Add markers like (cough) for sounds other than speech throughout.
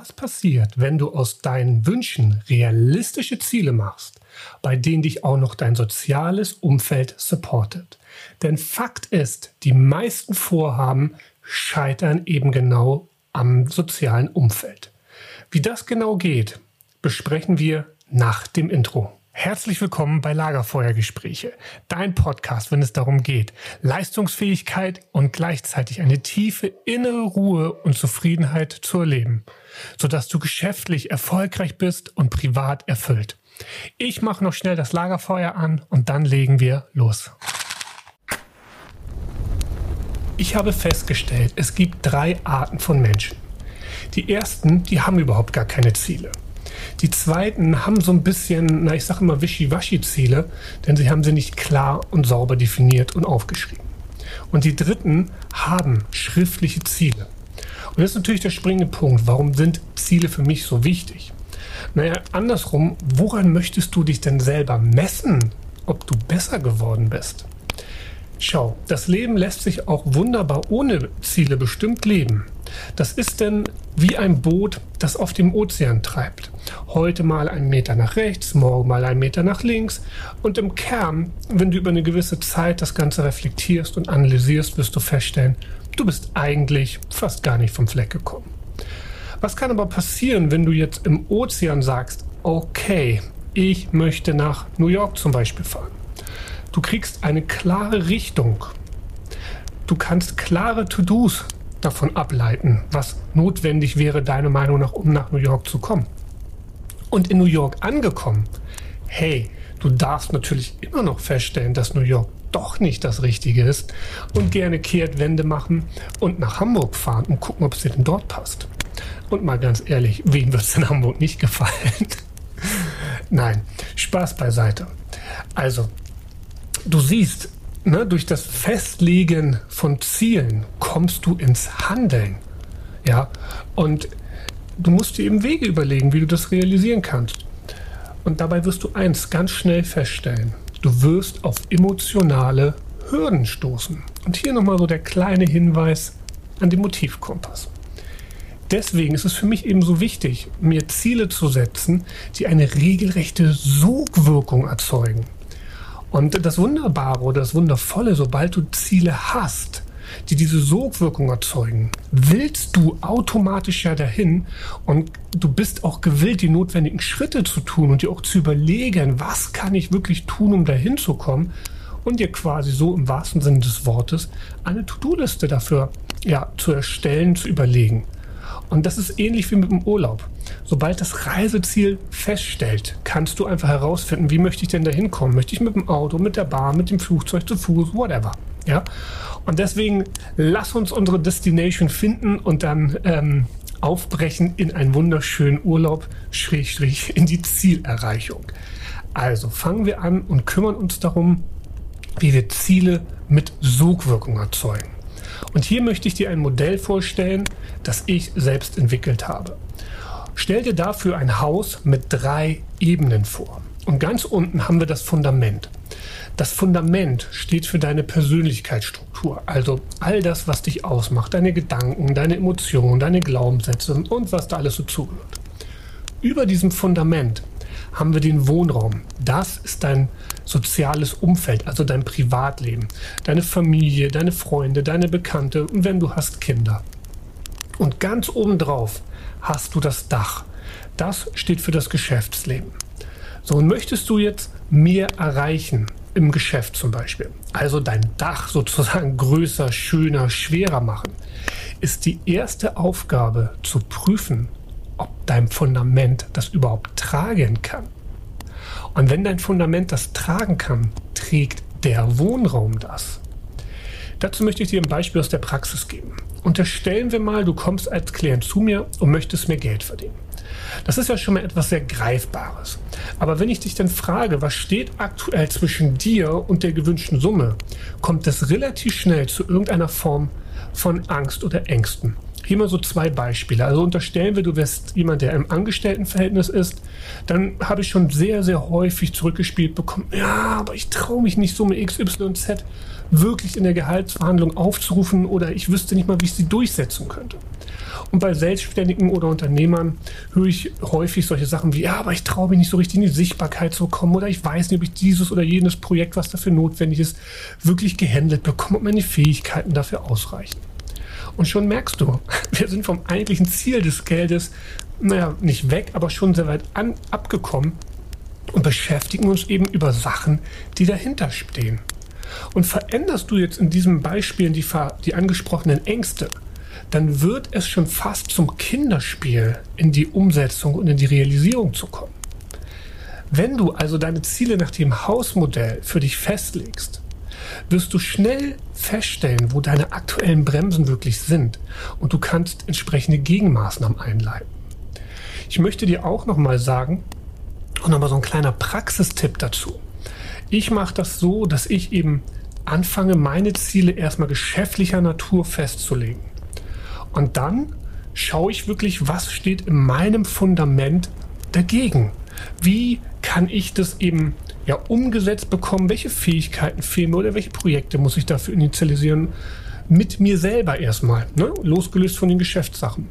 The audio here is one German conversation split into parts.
was passiert, wenn du aus deinen Wünschen realistische Ziele machst, bei denen dich auch noch dein soziales Umfeld supportet. Denn Fakt ist, die meisten Vorhaben scheitern eben genau am sozialen Umfeld. Wie das genau geht, besprechen wir nach dem Intro. Herzlich willkommen bei Lagerfeuergespräche, dein Podcast, wenn es darum geht, Leistungsfähigkeit und gleichzeitig eine tiefe innere Ruhe und Zufriedenheit zu erleben, sodass du geschäftlich erfolgreich bist und privat erfüllt. Ich mache noch schnell das Lagerfeuer an und dann legen wir los. Ich habe festgestellt, es gibt drei Arten von Menschen. Die ersten, die haben überhaupt gar keine Ziele. Die zweiten haben so ein bisschen, na ich sage immer Wischiwaschi-Ziele, denn sie haben sie nicht klar und sauber definiert und aufgeschrieben. Und die dritten haben schriftliche Ziele. Und das ist natürlich der springende Punkt. Warum sind Ziele für mich so wichtig? Naja, andersrum, woran möchtest du dich denn selber messen, ob du besser geworden bist? Schau, das Leben lässt sich auch wunderbar ohne Ziele bestimmt leben. Das ist denn wie ein Boot, das auf dem Ozean treibt. Heute mal einen Meter nach rechts, morgen mal einen Meter nach links. Und im Kern, wenn du über eine gewisse Zeit das Ganze reflektierst und analysierst, wirst du feststellen, du bist eigentlich fast gar nicht vom Fleck gekommen. Was kann aber passieren, wenn du jetzt im Ozean sagst, okay, ich möchte nach New York zum Beispiel fahren? Du kriegst eine klare Richtung. Du kannst klare To-Dos davon ableiten, was notwendig wäre, deiner Meinung nach, um nach New York zu kommen. Und in New York angekommen, hey, du darfst natürlich immer noch feststellen, dass New York doch nicht das Richtige ist und gerne Kehrtwende machen und nach Hamburg fahren und gucken, ob es dir denn dort passt. Und mal ganz ehrlich, wem wird es in Hamburg nicht gefallen? (laughs) Nein, Spaß beiseite. Also, du siehst, ne, durch das Festlegen von Zielen kommst du ins Handeln. Ja, und du musst dir eben Wege überlegen, wie du das realisieren kannst. Und dabei wirst du eins ganz schnell feststellen. Du wirst auf emotionale Hürden stoßen. Und hier nochmal so der kleine Hinweis an den Motivkompass. Deswegen ist es für mich eben so wichtig, mir Ziele zu setzen, die eine regelrechte Sogwirkung erzeugen. Und das Wunderbare oder das Wundervolle, sobald du Ziele hast, die diese Sogwirkung erzeugen, willst du automatisch ja dahin und du bist auch gewillt, die notwendigen Schritte zu tun und dir auch zu überlegen, was kann ich wirklich tun, um dahin zu kommen und dir quasi so im wahrsten Sinne des Wortes eine To-Do-Liste dafür ja, zu erstellen, zu überlegen. Und das ist ähnlich wie mit dem Urlaub. Sobald das Reiseziel feststellt, kannst du einfach herausfinden, wie möchte ich denn da hinkommen? Möchte ich mit dem Auto, mit der Bahn, mit dem Flugzeug, zu Fuß, whatever. Ja? Und deswegen lass uns unsere Destination finden und dann ähm, aufbrechen in einen wunderschönen Urlaub, Schrägstrich, in die Zielerreichung. Also fangen wir an und kümmern uns darum, wie wir Ziele mit Sogwirkung erzeugen. Und hier möchte ich dir ein Modell vorstellen, das ich selbst entwickelt habe. Stell dir dafür ein Haus mit drei Ebenen vor. Und ganz unten haben wir das Fundament. Das Fundament steht für deine Persönlichkeitsstruktur, also all das, was dich ausmacht, deine Gedanken, deine Emotionen, deine Glaubenssätze und was da alles so zugehört. Über diesem Fundament haben wir den Wohnraum. Das ist dein soziales Umfeld, also dein Privatleben, deine Familie, deine Freunde, deine Bekannte und wenn du hast Kinder. Und ganz obendrauf hast du das Dach. Das steht für das Geschäftsleben. So, und möchtest du jetzt mehr erreichen im Geschäft zum Beispiel, also dein Dach sozusagen (laughs) größer, schöner, schwerer machen, ist die erste Aufgabe zu prüfen, ob dein Fundament das überhaupt tragen kann. Und wenn dein Fundament das tragen kann, trägt der Wohnraum das. Dazu möchte ich dir ein Beispiel aus der Praxis geben. Unterstellen wir mal, du kommst als Klient zu mir und möchtest mehr Geld verdienen. Das ist ja schon mal etwas sehr Greifbares. Aber wenn ich dich dann frage, was steht aktuell zwischen dir und der gewünschten Summe, kommt es relativ schnell zu irgendeiner Form von Angst oder Ängsten. Hier mal so zwei Beispiele. Also unterstellen wir, du wärst jemand, der im Angestelltenverhältnis ist, dann habe ich schon sehr, sehr häufig zurückgespielt bekommen, ja, aber ich traue mich nicht so mit XYZ wirklich in der Gehaltsverhandlung aufzurufen oder ich wüsste nicht mal, wie ich sie durchsetzen könnte. Und bei Selbstständigen oder Unternehmern höre ich häufig solche Sachen wie, ja, aber ich traue mich nicht so richtig in die Sichtbarkeit zu kommen oder ich weiß nicht, ob ich dieses oder jenes Projekt, was dafür notwendig ist, wirklich gehandelt bekomme, ob meine Fähigkeiten dafür ausreichen. Und schon merkst du, (laughs) wir sind vom eigentlichen Ziel des Geldes, naja, nicht weg, aber schon sehr weit an, abgekommen und beschäftigen uns eben über Sachen, die dahinter stehen. Und veränderst du jetzt in diesem Beispiel die, die angesprochenen Ängste, dann wird es schon fast zum Kinderspiel, in die Umsetzung und in die Realisierung zu kommen. Wenn du also deine Ziele nach dem Hausmodell für dich festlegst, wirst du schnell feststellen, wo deine aktuellen Bremsen wirklich sind und du kannst entsprechende Gegenmaßnahmen einleiten. Ich möchte dir auch nochmal sagen, und nochmal so ein kleiner Praxistipp dazu. Ich mache das so, dass ich eben anfange, meine Ziele erstmal geschäftlicher Natur festzulegen. Und dann schaue ich wirklich, was steht in meinem Fundament dagegen. Wie kann ich das eben ja umgesetzt bekommen? Welche Fähigkeiten fehlen mir oder welche Projekte muss ich dafür initialisieren? Mit mir selber erstmal, ne? losgelöst von den Geschäftssachen.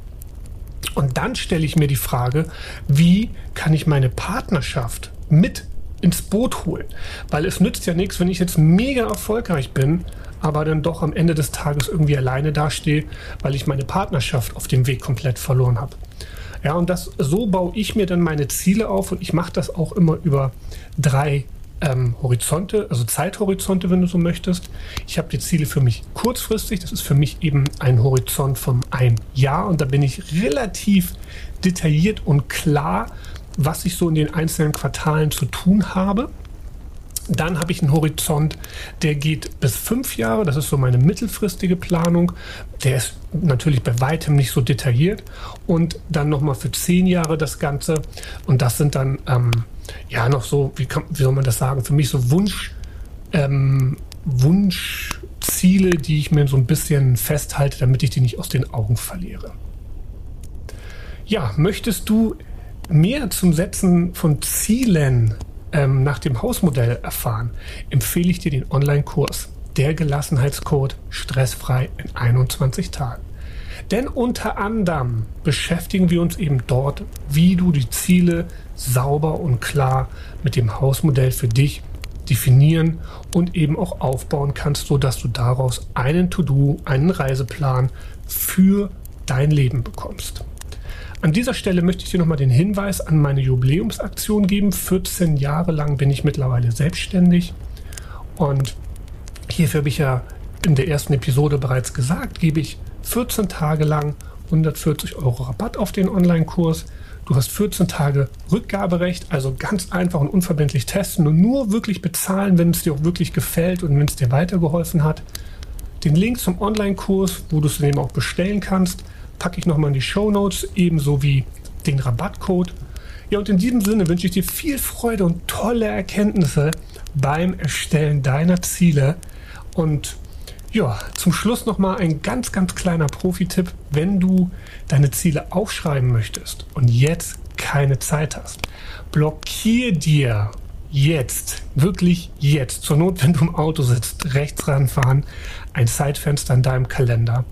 Und dann stelle ich mir die Frage, wie kann ich meine Partnerschaft mit ins Boot holen? Weil es nützt ja nichts, wenn ich jetzt mega erfolgreich bin, aber dann doch am Ende des Tages irgendwie alleine dastehe, weil ich meine Partnerschaft auf dem Weg komplett verloren habe. Ja, und das so baue ich mir dann meine Ziele auf und ich mache das auch immer über drei ähm, Horizonte, also Zeithorizonte, wenn du so möchtest. Ich habe die Ziele für mich kurzfristig, das ist für mich eben ein Horizont von einem Jahr und da bin ich relativ detailliert und klar, was ich so in den einzelnen Quartalen zu tun habe. Dann habe ich einen Horizont, der geht bis fünf Jahre. Das ist so meine mittelfristige Planung. Der ist natürlich bei weitem nicht so detailliert. Und dann nochmal für zehn Jahre das Ganze. Und das sind dann ähm, ja noch so, wie, kann, wie soll man das sagen, für mich so Wunsch, ähm, Wunschziele, die ich mir so ein bisschen festhalte, damit ich die nicht aus den Augen verliere. Ja, möchtest du mehr zum Setzen von Zielen ähm, nach dem Hausmodell erfahren, empfehle ich dir den Online-Kurs Der Gelassenheitscode stressfrei in 21 Tagen. Denn unter anderem beschäftigen wir uns eben dort, wie du die Ziele sauber und klar mit dem Hausmodell für dich definieren und eben auch aufbauen kannst, sodass du daraus einen To-Do, einen Reiseplan für dein Leben bekommst. An dieser Stelle möchte ich dir nochmal den Hinweis an meine Jubiläumsaktion geben. 14 Jahre lang bin ich mittlerweile selbstständig und hierfür habe ich ja in der ersten Episode bereits gesagt, gebe ich 14 Tage lang 140 Euro Rabatt auf den Online-Kurs. Du hast 14 Tage Rückgaberecht, also ganz einfach und unverbindlich testen und nur wirklich bezahlen, wenn es dir auch wirklich gefällt und wenn es dir weitergeholfen hat. Den Link zum Online-Kurs, wo du es eben auch bestellen kannst, packe ich nochmal in die Show Notes, ebenso wie den Rabattcode. Ja, und in diesem Sinne wünsche ich dir viel Freude und tolle Erkenntnisse beim Erstellen deiner Ziele. Und ja, zum Schluss nochmal ein ganz, ganz kleiner Profi-Tipp. Wenn du deine Ziele aufschreiben möchtest und jetzt keine Zeit hast, blockier dir jetzt, wirklich jetzt, zur Not, wenn du im Auto sitzt, rechts ranfahren, ein Zeitfenster in deinem Kalender.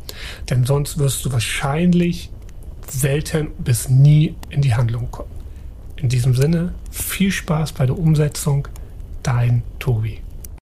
Denn sonst wirst du wahrscheinlich selten bis nie in die Handlung kommen. In diesem Sinne, viel Spaß bei der Umsetzung. Dein Tobi.